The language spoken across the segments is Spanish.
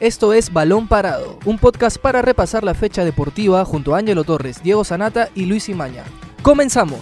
Esto es Balón Parado, un podcast para repasar la fecha deportiva junto a Ángelo Torres, Diego Sanata y Luis Imaña. ¡Comenzamos!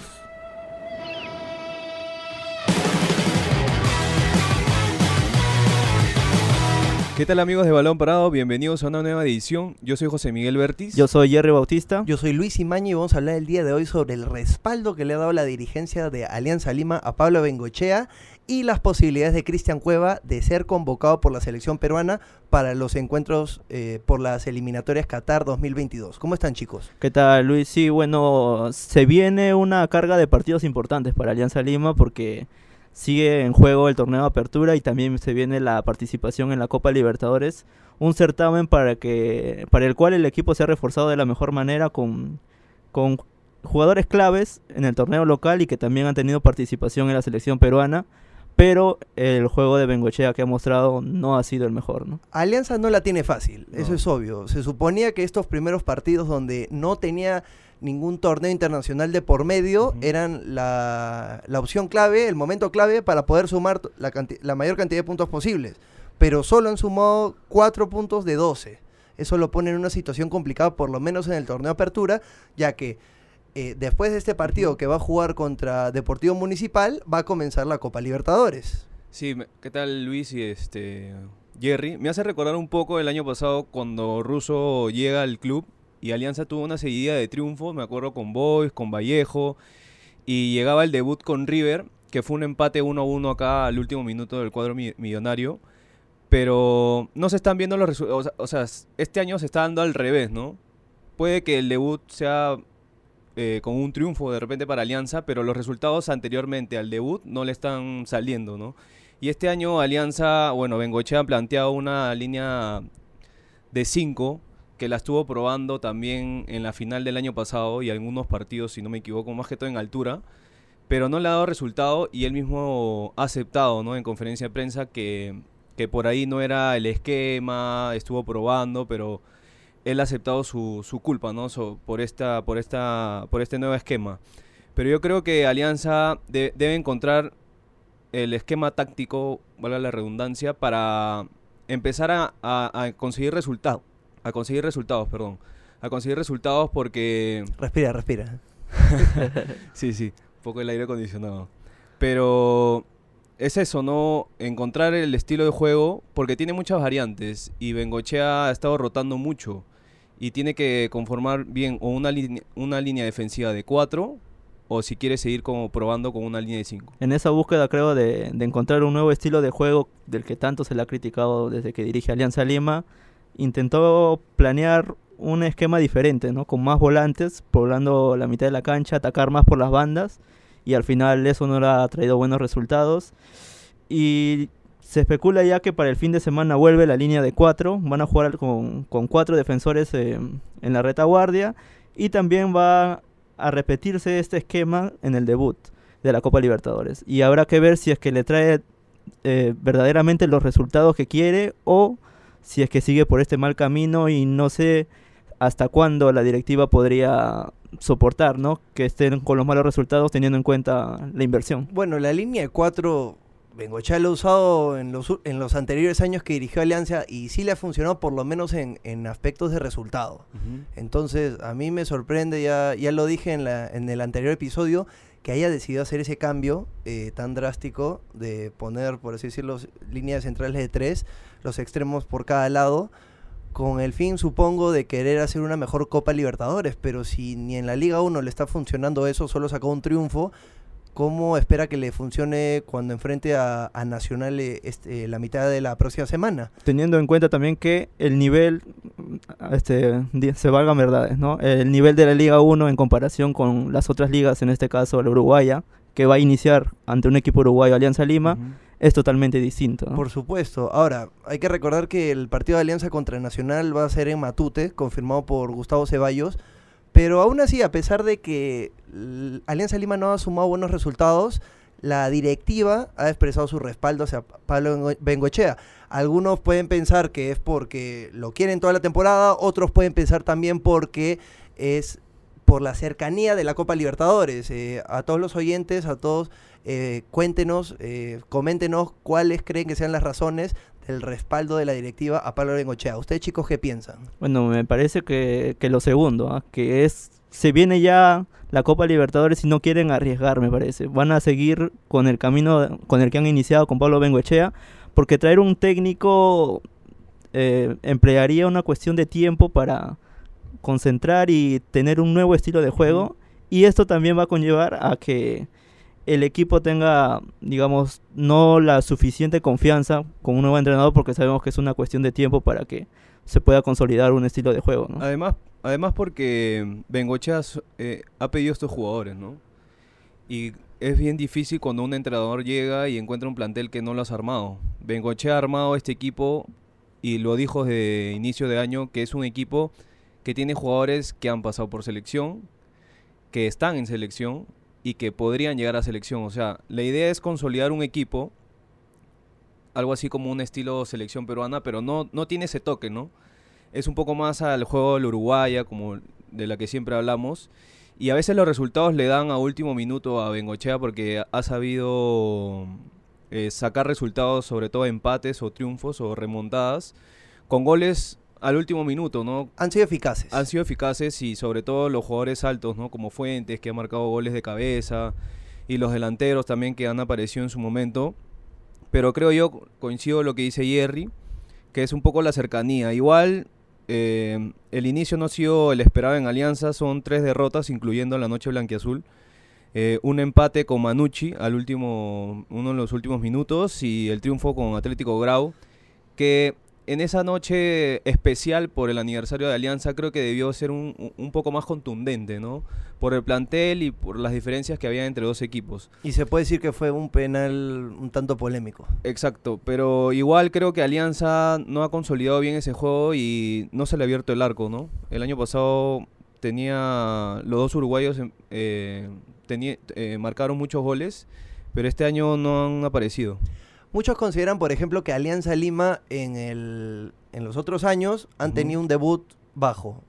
¿Qué tal amigos de Balón Parado? Bienvenidos a una nueva edición. Yo soy José Miguel Bertis. Yo soy Jerry Bautista. Yo soy Luis Imaña y vamos a hablar el día de hoy sobre el respaldo que le ha dado la dirigencia de Alianza Lima a Pablo Bengochea y las posibilidades de Cristian Cueva de ser convocado por la selección peruana para los encuentros eh, por las eliminatorias Qatar 2022. ¿Cómo están chicos? ¿Qué tal Luis? Sí, bueno, se viene una carga de partidos importantes para Alianza Lima porque sigue en juego el torneo de apertura y también se viene la participación en la Copa Libertadores, un certamen para que para el cual el equipo se ha reforzado de la mejor manera con, con jugadores claves en el torneo local y que también han tenido participación en la selección peruana, pero el juego de Bengochea que ha mostrado no ha sido el mejor, ¿no? Alianza no la tiene fácil, eso es obvio. Se suponía que estos primeros partidos donde no tenía ningún torneo internacional de por medio eran la, la opción clave, el momento clave para poder sumar la, la mayor cantidad de puntos posibles. Pero solo han sumado 4 puntos de 12. Eso lo pone en una situación complicada, por lo menos en el torneo Apertura, ya que eh, después de este partido que va a jugar contra Deportivo Municipal, va a comenzar la Copa Libertadores. Sí, ¿qué tal Luis y este Jerry? Me hace recordar un poco el año pasado cuando Russo llega al club y Alianza tuvo una seguidilla de triunfos, me acuerdo con Boys, con Vallejo y llegaba el debut con River, que fue un empate 1-1 acá al último minuto del cuadro mi- millonario. Pero no se están viendo los resultados, o sea, este año se está dando al revés, ¿no? Puede que el debut sea eh, con un triunfo de repente para Alianza, pero los resultados anteriormente al debut no le están saliendo, ¿no? Y este año Alianza, bueno, Bengochea ha planteado una línea de 5 que la estuvo probando también en la final del año pasado y algunos partidos, si no me equivoco, más que todo en altura, pero no le ha dado resultado y él mismo ha aceptado, ¿no? En conferencia de prensa que, que por ahí no era el esquema, estuvo probando, pero él ha aceptado su, su culpa, ¿no? So- por, esta, por, esta, por este nuevo esquema. Pero yo creo que Alianza de- debe encontrar el esquema táctico, valga la redundancia, para empezar a, a- a conseguir resultados. A conseguir resultados, perdón. A conseguir resultados porque Respira, respira. Sí, sí, un poco el aire acondicionado. Pero es eso, ¿no? Encontrar el estilo de juego, porque tiene muchas variantes y Bengochea ha estado rotando mucho y tiene que conformar bien o una, una línea defensiva de 4 o si quiere seguir como probando con una línea de 5. En esa búsqueda creo de, de encontrar un nuevo estilo de juego del que tanto se le ha criticado desde que dirige Alianza Lima, intentó planear un esquema diferente, ¿no? Con más volantes, poblando la mitad de la cancha, atacar más por las bandas y al final eso no le ha traído buenos resultados. Y se especula ya que para el fin de semana vuelve la línea de cuatro, van a jugar con, con cuatro defensores eh, en la retaguardia y también va a repetirse este esquema en el debut de la Copa Libertadores. Y habrá que ver si es que le trae eh, verdaderamente los resultados que quiere o si es que sigue por este mal camino y no sé hasta cuándo la directiva podría soportar, ¿no? Que estén con los malos resultados teniendo en cuenta la inversión. Bueno, la línea de 4, Bengochea lo ha usado en los, en los anteriores años que dirigió Alianza y sí le ha funcionado por lo menos en, en aspectos de resultado. Entonces, a mí me sorprende, ya, ya lo dije en, la, en el anterior episodio, que haya decidido hacer ese cambio eh, tan drástico de poner, por así decirlo, líneas centrales de tres, los extremos por cada lado, con el fin, supongo, de querer hacer una mejor Copa Libertadores. Pero si ni en la Liga 1 le está funcionando eso, solo sacó un triunfo, ¿cómo espera que le funcione cuando enfrente a, a Nacional eh, este, la mitad de la próxima semana? Teniendo en cuenta también que el nivel, este, se valgan verdades, ¿no? El nivel de la Liga 1 en comparación con las otras ligas, en este caso la uruguaya, que va a iniciar ante un equipo uruguayo Alianza Lima, es totalmente distinto. ¿no? Por supuesto. Ahora, hay que recordar que el partido de alianza contra Nacional va a ser en Matute, confirmado por Gustavo Ceballos. Pero aún así, a pesar de que Alianza Lima no ha sumado buenos resultados, la directiva ha expresado su respaldo hacia Pablo Bengo- Bengochea. Algunos pueden pensar que es porque lo quieren toda la temporada, otros pueden pensar también porque es por la cercanía de la Copa Libertadores. Eh, a todos los oyentes, a todos, eh, cuéntenos, eh, coméntenos cuáles creen que sean las razones el respaldo de la directiva a Pablo Bengochea. ¿Ustedes chicos qué piensan? Bueno, me parece que, que lo segundo, ¿ah? que es, se viene ya la Copa Libertadores y no quieren arriesgar, me parece. Van a seguir con el camino con el que han iniciado con Pablo Bengoechea, porque traer un técnico eh, emplearía una cuestión de tiempo para concentrar y tener un nuevo estilo de juego. Y esto también va a conllevar a que el equipo tenga, digamos, no la suficiente confianza con un nuevo entrenador porque sabemos que es una cuestión de tiempo para que se pueda consolidar un estilo de juego. ¿no? Además, además porque Bengochea eh, ha pedido estos jugadores, ¿no? Y es bien difícil cuando un entrenador llega y encuentra un plantel que no lo has armado. Bengochea ha armado este equipo y lo dijo desde inicio de año que es un equipo que tiene jugadores que han pasado por selección, que están en selección y que podrían llegar a selección. O sea, la idea es consolidar un equipo, algo así como un estilo selección peruana, pero no, no tiene ese toque, ¿no? Es un poco más al juego del Uruguaya, como de la que siempre hablamos. Y a veces los resultados le dan a último minuto a Bengochea porque ha sabido eh, sacar resultados, sobre todo empates o triunfos o remontadas, con goles al último minuto, ¿no? Han sido eficaces. Han sido eficaces y sobre todo los jugadores altos, ¿no? Como Fuentes, que ha marcado goles de cabeza, y los delanteros también que han aparecido en su momento. Pero creo yo, coincido lo que dice Jerry, que es un poco la cercanía. Igual, eh, el inicio no ha sido el esperado en Alianza, son tres derrotas, incluyendo la noche blanquiazul. Eh, un empate con Manucci al último, uno de los últimos minutos y el triunfo con Atlético Grau, que en esa noche especial por el aniversario de Alianza creo que debió ser un, un, poco más contundente, ¿no? Por el plantel y por las diferencias que había entre dos equipos. Y se puede decir que fue un penal un tanto polémico. Exacto, pero igual creo que Alianza no ha consolidado bien ese juego y no se le ha abierto el arco, ¿no? El año pasado tenía los dos uruguayos eh, tenía, eh, marcaron muchos goles, pero este año no han aparecido. Muchos consideran, por ejemplo, que Alianza Lima en, el, en los otros años han tenido un debut bajo.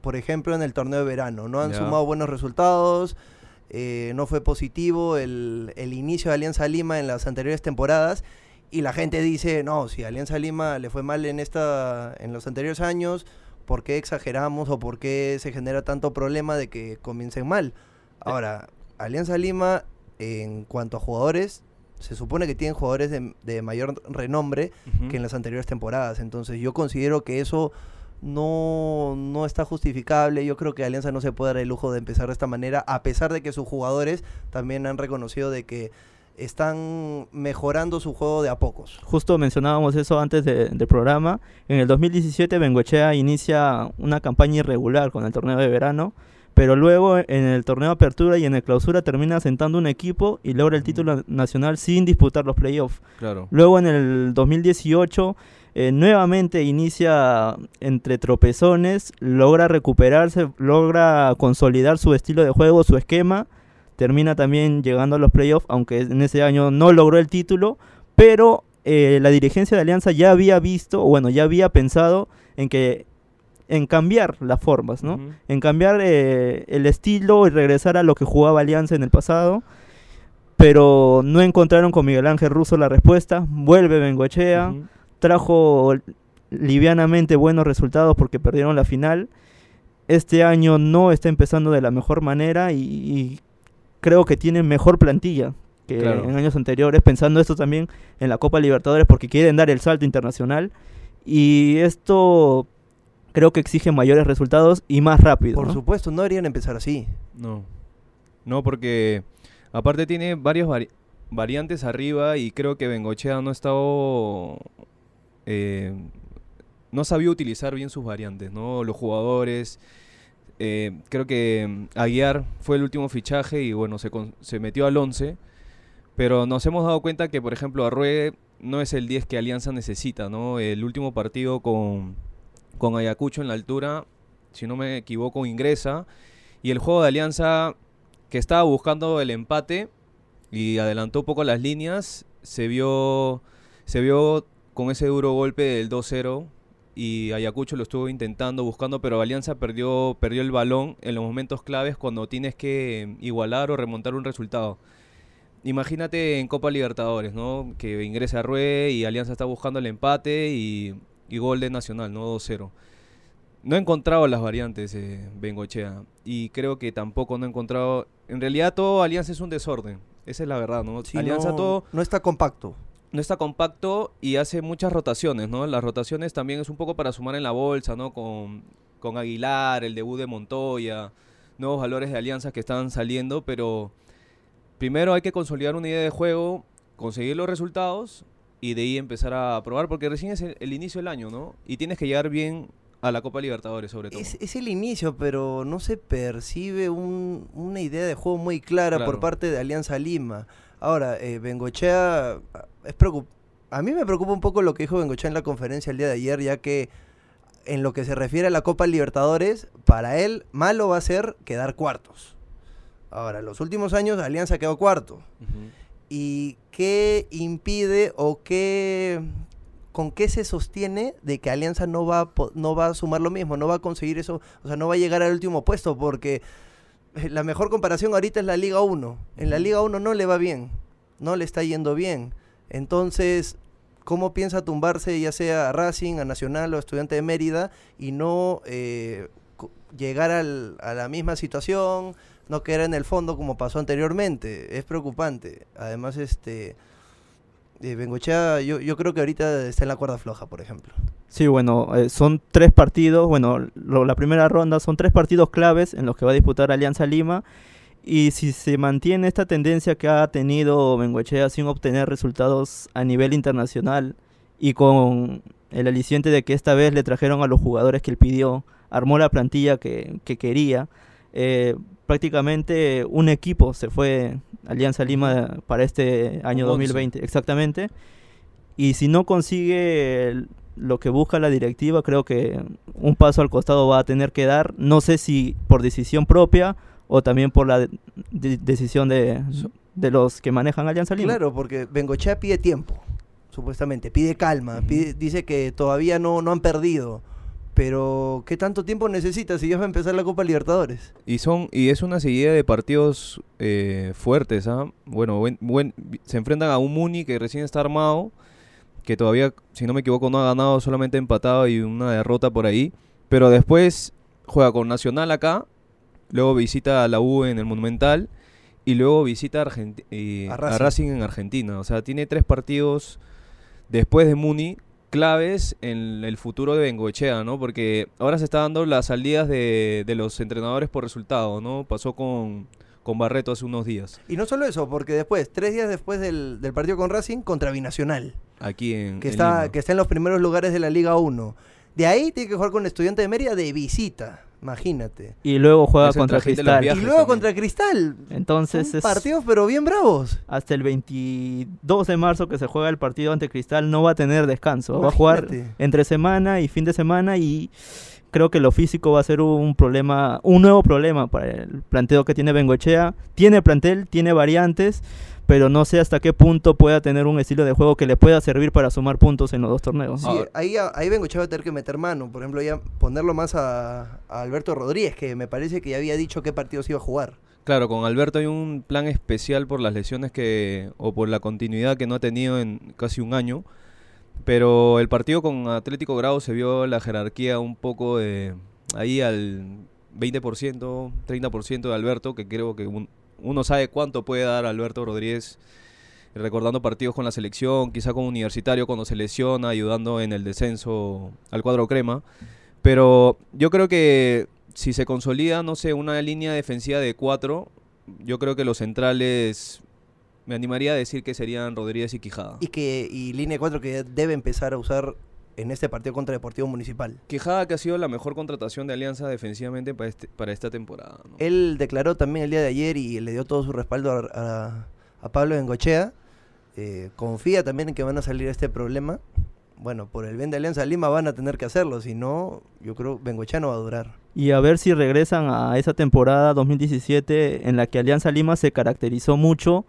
Por ejemplo, en el torneo de verano. No han sumado buenos resultados, eh, no fue positivo el, el, inicio de Alianza Lima en las anteriores temporadas. Y la gente dice, no, si Alianza Lima le fue mal en, esta, en los anteriores años, ¿por qué exageramos o por qué se genera tanto problema de que comiencen mal? Ahora, Alianza Lima, en cuanto a jugadores, se supone que tienen jugadores de, mayor renombre que en las anteriores temporadas. Entonces yo considero que eso no, no está justificable. Yo creo que Alianza no se puede dar el lujo de empezar de esta manera, a pesar de que sus jugadores también han reconocido de que están mejorando su juego de a pocos. Justo mencionábamos eso antes del programa. En el 2017 Bengochea inicia una campaña irregular con el torneo de verano pero luego en el torneo de apertura y en el clausura termina sentando un equipo y logra el título nacional sin disputar los playoffs. Claro. Luego en el 2018 eh, nuevamente inicia entre tropezones, logra recuperarse, logra consolidar su estilo de juego, su esquema, termina también llegando a los playoffs, aunque en ese año no logró el título, pero eh, la dirigencia de Alianza ya había visto, o bueno, ya había pensado en que en cambiar las formas, ¿no? En cambiar eh, el estilo y regresar a lo que jugaba Alianza en el pasado. Pero no encontraron con Miguel Ángel Russo la respuesta. Vuelve Bengochea. Trajo livianamente buenos resultados porque perdieron la final. Este año no está empezando de la mejor manera y, creo que tiene mejor plantilla que en años anteriores, pensando esto también en la Copa Libertadores porque quieren dar el salto internacional. Y esto creo que exige mayores resultados y más rápido. Por supuesto, no deberían empezar así. No. No, porque aparte tiene varias variantes arriba y creo que Bengochea no ha estado. Eh, no sabía utilizar bien sus variantes, ¿no? Los jugadores. Eh, creo que mm, Aguiar fue el último fichaje y bueno, se, se metió al 11. Pero nos hemos dado cuenta que, por ejemplo, Arrué no es el 10 que Alianza necesita, ¿no? El último partido con, con Ayacucho en la altura, si no me equivoco, ingresa. Y el juego de Alianza, que estaba buscando el empate y adelantó un poco las líneas, se vio, se vio con ese duro golpe del 2-0 y Ayacucho lo estuvo intentando, buscando, pero Alianza perdió, perdió el balón en los momentos claves cuando tienes que igualar o remontar un resultado. imagínate en Copa Libertadores, ¿no? Que ingresa Rue y Alianza está buscando el empate y, y gol de Nacional, ¿no? 2-0. No he encontrado las variantes eh, Bengochea y creo que tampoco no he encontrado... En realidad todo Alianza es un desorden, esa es la verdad, ¿no? Sí, Alianza no, todo no está compacto. no está compacto y hace muchas rotaciones, ¿no? Las rotaciones también es un poco para sumar en la bolsa, ¿no? Con, con Aguilar, el debut de Montoya, nuevos valores de alianzas que están saliendo, pero primero hay que consolidar una idea de juego, conseguir los resultados y de ahí empezar a probar, porque recién es el, el inicio del año, ¿no? Y tienes que llegar bien a la Copa Libertadores, sobre todo. Es, es el inicio, pero no se percibe un- una idea de juego muy clara por parte de Alianza Lima. Ahora, eh, Bengochea ah, es preocup- A mí me preocupa un poco lo que dijo Bengochea en la conferencia el día de ayer, ya que en lo que se refiere a la Copa Libertadores, para él malo va a ser quedar cuartos. Ahora, los últimos años Alianza quedó cuarto. ¿Y qué impide o qué con qué se sostiene de que Alianza no va no va a sumar lo mismo, no va a conseguir eso, o sea, no va a llegar al último puesto porque eh, la mejor comparación ahorita es la Liga 1. En la Liga 1 no le va bien, no le está yendo bien. Entonces, ¿cómo piensa tumbarse ya sea a Racing, a Nacional o a Estudiante de Mérida y no eh, llegar al- a la misma situación, no quedar en el fondo como pasó anteriormente? Es preocupante. Además, este... eh, Bengochea, yo, yo creo que ahorita está en la cuerda floja, por ejemplo. Sí, bueno, eh, son tres partidos, bueno, la primera ronda son tres partidos claves en los que va a disputar Alianza Lima. Y si se mantiene esta tendencia que ha tenido Bengoechea sin obtener resultados a nivel internacional y con el aliciente de que esta vez le trajeron a los jugadores que él pidió, armó la plantilla que, que quería, eh, prácticamente un equipo se fue Alianza Lima para este año Con once. 2020, exactamente. Y si no consigue lo que busca la directiva, creo que un paso al costado va a tener que dar. No sé si por decisión propia o también por la de- de- decisión de, de los que manejan Alianza Lima. Claro, porque Bengochea pide tiempo, supuestamente, pide calma, pide- dice que todavía no, no han perdido. Pero, ¿qué tanto tiempo necesita si ya va a empezar la Copa Libertadores? Y son y es una seguida de partidos eh, fuertes, ¿ah? Bueno, buen- buen- se enfrentan a un Muni que recién está armado, que todavía, si no me equivoco, no ha ganado, solamente empatado y una derrota por ahí. Pero después juega con Nacional acá, luego visita a la U en el Monumental y luego visita a, Argenti- A. Racing en Argentina. O sea, tiene tres partidos después de Muni claves en el futuro de Bengoechea, ¿no? Porque ahora se está dando las salidas de, de los entrenadores por resultado, ¿no? Pasó con, con Barreto hace unos días, Y no solo eso, porque después, tres días después del, del partido con Racing, contra Binacional, aquí en, que en está, Lima. que está en los primeros lugares de la Liga 1. De ahí tiene que jugar con Estudiante de Mérida de visita, imagínate. Y luego juega contra Cristal. Y luego también. contra Cristal. Entonces Son es partidos pero bien bravos. hasta el 22 de marzo que se juega el partido ante Cristal no va a tener descanso. Va a jugar entre semana y fin de semana y creo que lo físico va a ser un problema, un nuevo problema para el planteo que tiene Bengochea. Tiene plantel, tiene variantes, pero no sé hasta qué punto pueda tener un estilo de juego que le pueda servir para sumar puntos en los dos torneos. Sí, ahí, ahí Bengochea va a tener que meter mano. Por ejemplo, ya ponerlo más a, a Alberto Rodríguez, que me parece que ya había dicho qué partidos iba a jugar. Claro, con Alberto hay un plan especial por las lesiones que o por la continuidad que no ha tenido en casi un año. Pero el partido con Atlético Grau se vio la jerarquía un poco de ahí al 20%, 30% de Alberto, que creo que un- uno sabe cuánto puede dar Alberto Rodríguez recordando partidos con la selección, quizá con Universitario cuando se lesiona, ayudando en el descenso al cuadro crema. Pero yo creo que si se consolida, no sé, una línea defensiva de cuatro, yo creo que los centrales, me animaría a decir que serían Rodríguez y Quijada. Y que y línea 4 que debe empezar a usar en este partido contra Deportivo Municipal. Quijada que ha sido la mejor contratación de Alianza defensivamente para, este, para esta temporada. ¿no? Él declaró también el día de ayer y le dio todo su respaldo a, a- a Pablo Bengochea. Eh, confía también en que van a salir este problema. Bueno, por el bien de Alianza Lima van a tener que hacerlo, si no, yo creo Bengochea no va a durar. Y a ver si regresan a esa temporada 2017 en la que Alianza Lima se caracterizó mucho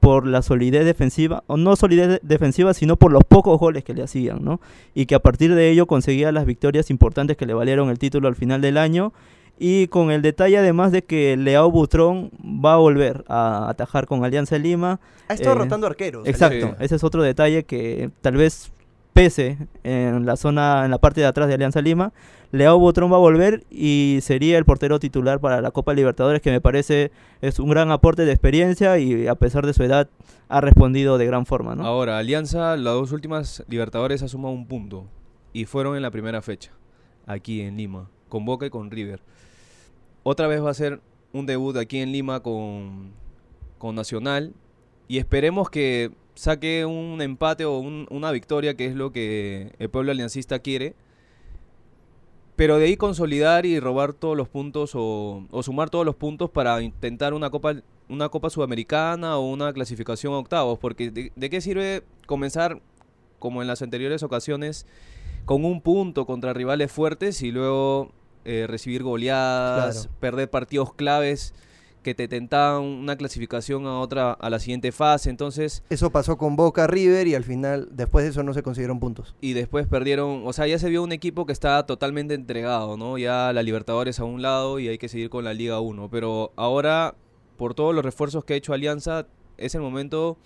por la solidez defensiva, o no solidez de- defensiva, sino por los pocos goles que le hacían, ¿no? Y que a partir de ello conseguía las victorias importantes que le valieron el título al final del año Y con el detalle además de que Leao Butrón va a volver a atajar con Alianza Lima. Ha estado Eh, rotando arqueros. Exacto, Sí. ese es otro detalle que tal vez pese en la zona, en la parte de atrás de Alianza Lima. Leao Butrón va a volver y sería el portero titular para la Copa Libertadores, que me parece es un gran aporte de experiencia y a pesar de su edad ha respondido de gran forma, ¿no? Ahora, Alianza, las dos últimas Libertadores ha sumado un punto. Y fueron en la primera fecha, aquí en Lima, con Boca y con River. Otra vez va a ser un debut aquí en Lima con, con Nacional. Y esperemos que saque un empate o un- una victoria, que es lo que el pueblo aliancista quiere. Pero de ahí consolidar y robar todos los puntos o, o sumar todos los puntos para intentar una copa, una copa sudamericana o una clasificación a octavos. Porque de, de qué sirve comenzar, como en las anteriores ocasiones, con un punto contra rivales fuertes y luego eh, recibir goleadas, Claro. perder partidos claves que te tentaban una clasificación a otra a la siguiente fase. Entonces, Eso pasó con Boca River y al final, después de eso, no se consiguieron puntos. y después perdieron, o sea, ya se vio un equipo que está totalmente entregado, ¿no? Ya la Libertadores a un lado y hay que seguir con la Liga 1, pero ahora por todos los refuerzos que ha hecho Alianza es el momento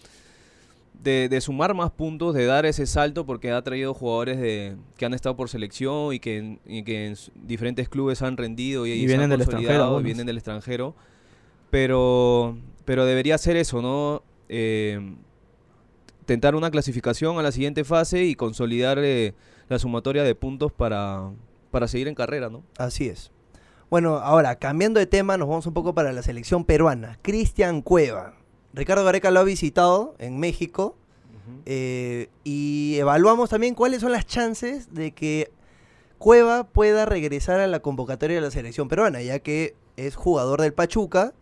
de, de sumar más puntos, de dar ese salto porque ha traído jugadores de, que han estado por selección y que, en- y que en s- diferentes clubes han rendido y, Y se vienen han del extranjero, consolidado, y vienen del extranjero, pero, pero debería ser eso, ¿no? Eh, tentar una clasificación a la siguiente fase y consolidar eh, la sumatoria de puntos para, para seguir en carrera, ¿no? Así es. Bueno, ahora, cambiando de tema, nos vamos un poco para la selección peruana. Cristian Cueva. Ricardo Gareca lo ha visitado en México. eh, y evaluamos también cuáles son las chances de que Cueva pueda regresar a la convocatoria de la selección peruana, ya que es jugador del Pachuca,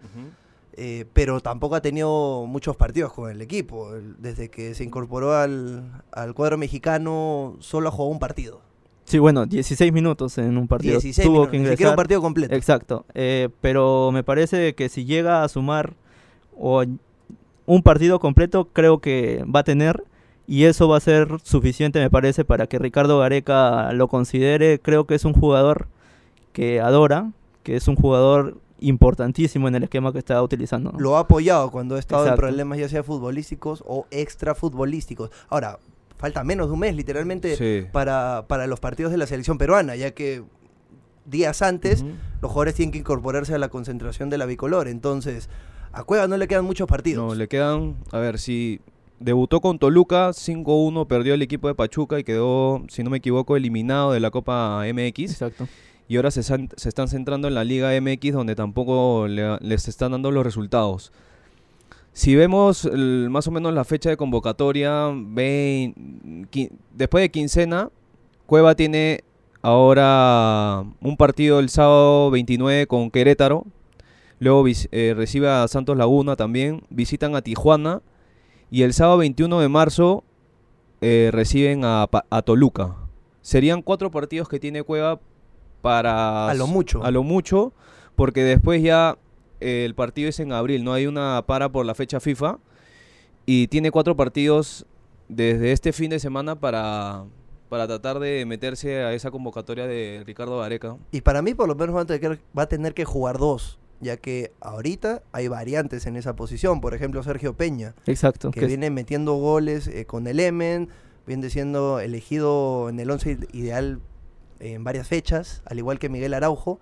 eh, pero tampoco ha tenido muchos partidos con el equipo. Desde que se incorporó al, al cuadro mexicano, solo ha jugado un partido. Sí, bueno, 16 minutos en un partido. 16 Tuvo minutos, que ni siquiera ingresar. un partido completo. Exacto, eh, pero me parece que si llega a sumar o un partido completo, creo que va a tener y eso va a ser suficiente, me parece, para que Ricardo Gareca lo considere. Creo que es un jugador que adora, que es un jugador importantísimo en el esquema que está utilizando. ¿no? lo ha apoyado cuando ha estado Exacto. en problemas ya sea futbolísticos o extra futbolísticos. Ahora, falta menos de un mes literalmente Sí. para, para los partidos de la selección peruana, ya que días antes los jugadores tienen que incorporarse a la concentración de la bicolor. Entonces, a Cueva no le quedan muchos partidos. No, le quedan, a ver, si debutó con Toluca 5-1, perdió el equipo de Pachuca y quedó, si no me equivoco, eliminado de la Copa MX. Exacto. Y ahora se, se están centrando en la Liga MX donde tampoco le- les están dando los resultados. Si vemos más o menos la fecha de convocatoria, después de quincena, Cueva tiene ahora un partido el sábado 29 con Querétaro. Luego eh, recibe a Santos Laguna también. Visitan a Tijuana. Y el sábado 21 de marzo eh, reciben a, a Toluca. Serían cuatro partidos que tiene Cueva para... A lo mucho. A lo mucho. Porque después ya eh, el partido es en abril. No hay una para por la fecha FIFA. Y tiene cuatro partidos desde este fin de semana para, para tratar de meterse a esa convocatoria de Ricardo Gareca. Y para mí por lo menos va a, tener, va a tener que jugar dos, ya que ahorita hay variantes en esa posición. Por ejemplo, Sergio Peña, Exacto. que que es- viene metiendo goles eh, con el Emen, viene siendo elegido en el once ideal en varias fechas, al igual que Miguel Araujo.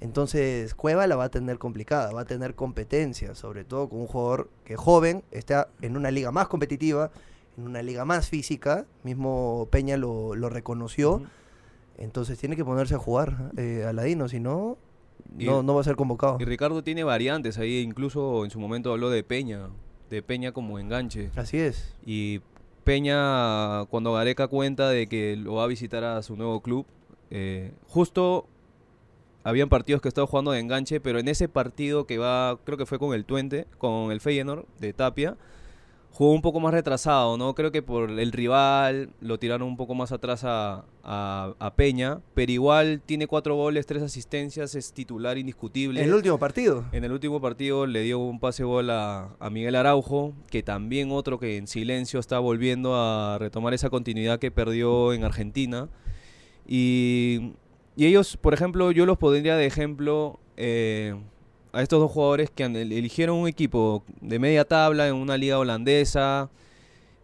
Entonces Cueva la va a tener complicada, va a tener competencia, sobre todo con un jugador que joven, está en una liga más competitiva, en una liga más física, mismo Peña lo, lo reconoció, entonces tiene que ponerse a jugar eh, Aladino, si no, no, no va a ser convocado. Y Ricardo tiene variantes ahí, incluso en su momento habló de Peña, de Peña como enganche. Así es. Y Peña, cuando Gareca cuenta de que lo va a visitar a su nuevo club, eh, justo habían partidos que estaba jugando de enganche, pero en ese partido que va, creo que fue con el Twente, con el Feyenoord de Tapia, jugó un poco más retrasado, ¿no? Creo que por el rival lo tiraron un poco más atrás a, a- a Peña, pero igual tiene cuatro goles, tres asistencias, es titular indiscutible. El último partido. En el último partido le dio un pase gol a, a Miguel Araujo, que también otro que en silencio está volviendo a retomar esa continuidad que perdió en Argentina. Y, y ellos, por ejemplo, yo los pondría de ejemplo eh, a estos dos jugadores que eligieron un equipo de media tabla en una liga holandesa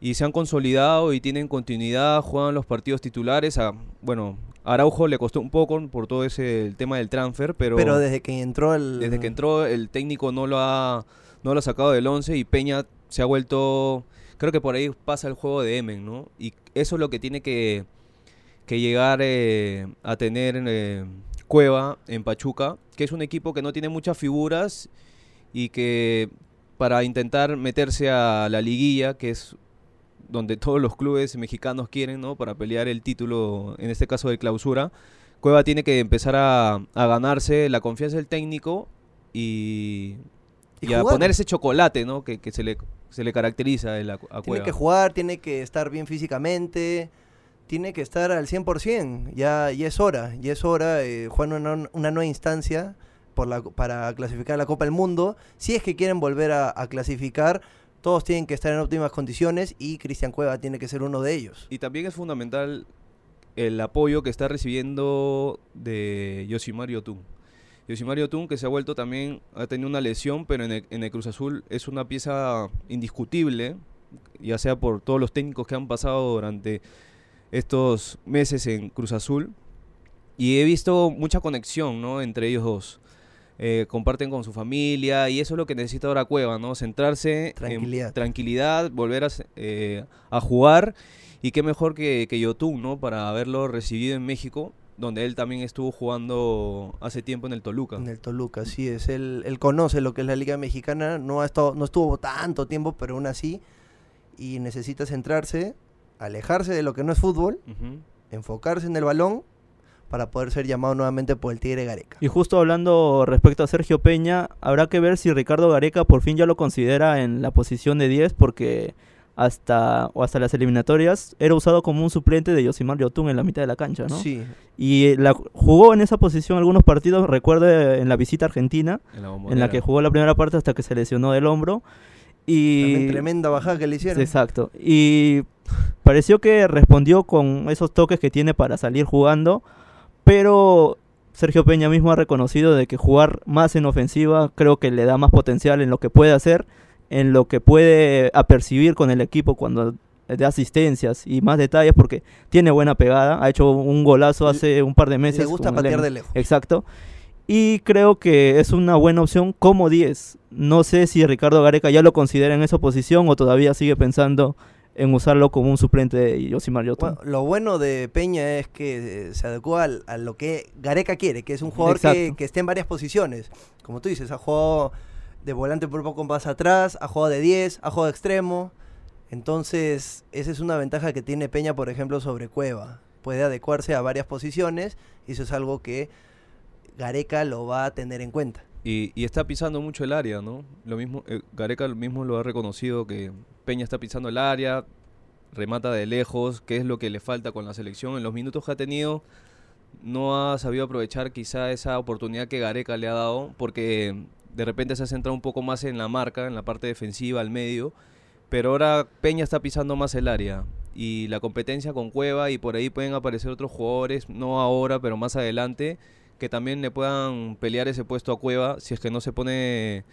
y se han consolidado y tienen continuidad, juegan los partidos titulares. A, bueno, a Araujo le costó un poco por todo ese el tema del transfer, pero, Pero desde que entró el... desde que entró el técnico no lo ha no lo ha sacado del 11 y Peña se ha vuelto creo que por ahí pasa el juego de Emen, ¿no? Y eso es lo que tiene que, que llegar eh, a tener eh, Cueva en Pachuca, que es un equipo que no tiene muchas figuras y que para intentar meterse a la liguilla, que es donde todos los clubes mexicanos quieren, ¿no? Para pelear el título, en este caso de clausura, Cueva tiene que empezar a, a ganarse la confianza del técnico y, Y y a poner ese chocolate, ¿no? Que, que se, le, se le caracteriza a, la- a Tiene Cueva. que jugar, tiene que estar bien físicamente, tiene que estar al 100%. Ya, ya es hora, ya es hora. Eh, juegan una, una nueva instancia por la, para clasificar la Copa del Mundo. Si es que quieren volver a, clasificar, todos tienen que estar en óptimas condiciones y Cristian Cueva tiene que ser uno de ellos. Y también es fundamental el apoyo que está recibiendo de Yosimario Tun. Yosimario Tun, que se ha vuelto también, ha tenido una lesión, pero en el Cruz Azul es una pieza indiscutible, ya sea por todos los técnicos que han pasado durante estos meses en Cruz Azul. Y he visto mucha conexión ¿no? entre ellos dos. Eh, comparten con su familia y eso es lo que necesita ahora Cueva, ¿no? Centrarse Tranquilidad. en tranquilidad, volver a, eh, a jugar y qué mejor que, que Yotun, ¿no? Para haberlo recibido en México, donde él también estuvo jugando hace tiempo en el Toluca. En el Toluca, así es. Él, él conoce lo que es la Liga Mexicana. No, ha estado, no estuvo tanto tiempo, pero aún así. Y necesita centrarse, alejarse de lo que no es fútbol, enfocarse en el balón para poder ser llamado nuevamente por el Tigre Gareca. Y justo hablando respecto a Sergio Peña, habrá que ver si Ricardo Gareca por fin ya lo considera en la posición de 10 porque hasta o hasta las eliminatorias era usado como un suplente de Yosimar Yotun en la mitad de la cancha, ¿no? Sí, Y la, jugó en esa posición algunos partidos, recuerdo en la visita a Argentina, En la, en la Bombonera. que jugó la primera parte hasta que se lesionó del hombro. Y también tremenda bajada que le hicieron. Exacto. Y pareció que respondió con esos toques que tiene para salir jugando, pero Sergio Peña mismo ha reconocido de que jugar más en ofensiva creo que le da más potencial en lo que puede hacer, en lo que puede apercibir con el equipo cuando da asistencias y más detalles porque tiene buena pegada, ha hecho un golazo hace un par de meses. Le gusta patear de lejos. Exacto. Y creo que es una buena opción como 10. No sé si Ricardo Gareca ya lo considera en esa posición o todavía sigue pensando en usarlo como un suplente de Yosimar Yotun. Bueno, lo bueno de Peña es que eh, se adecua al- a, lo que Gareca quiere, que es un jugador que, que esté en varias posiciones. Como tú dices, ha jugado de volante por poco más atrás, ha jugado de 10, ha jugado de extremo. Entonces, esa es una ventaja que tiene Peña, por ejemplo, sobre Cueva. Puede adecuarse a varias posiciones y eso es algo que Gareca lo va a tener en cuenta. Y, está pisando mucho el área, ¿no? Lo mismo, eh, Gareca mismo lo ha reconocido que Peña está pisando el área, remata de lejos, que es lo que le falta con la selección. En los minutos que ha tenido, no ha sabido aprovechar quizá esa oportunidad que Gareca le ha dado, porque de repente se ha centrado un poco más en la marca, en la parte defensiva, al medio, pero ahora Peña está pisando más el área. Y la competencia con Cueva y por ahí pueden aparecer otros jugadores, no ahora, pero más adelante, que también le puedan pelear ese puesto a Cueva si es que no se pone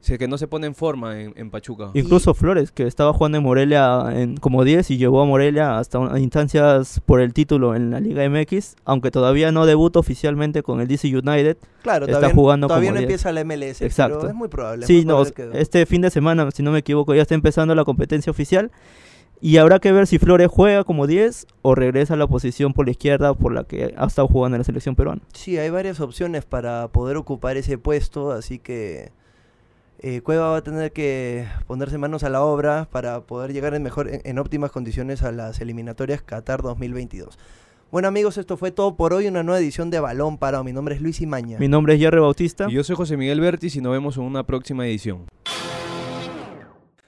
si es que no se pone en forma en, en Pachuca. Incluso Flores, que estaba jugando en Morelia en, como 10 y llevó a Morelia hasta un- instancias por el título en la Liga MX, aunque todavía no debuta oficialmente con el DC United. Claro, Está todavía, jugando todavía como no 10. empieza la MLS, Exacto. pero es muy probable. es Sí, muy no, que- este fin de semana, si no me equivoco, ya está empezando la competencia oficial. Y habrá que ver si Flores juega como 10 o regresa a la posición por la izquierda por la que ha estado jugando en la selección peruana. Sí, hay varias opciones para poder ocupar ese puesto, así que eh, Cueva va a tener que ponerse manos a la obra para poder llegar en, mejor, en, en óptimas condiciones a las eliminatorias Qatar 2022. Bueno amigos, esto fue todo por hoy, una nueva edición de Balón Parado. Mi nombre es Luis Imaña. Mi nombre es Jerry Bautista. Y yo soy José Miguel Vértiz y nos vemos en una próxima edición.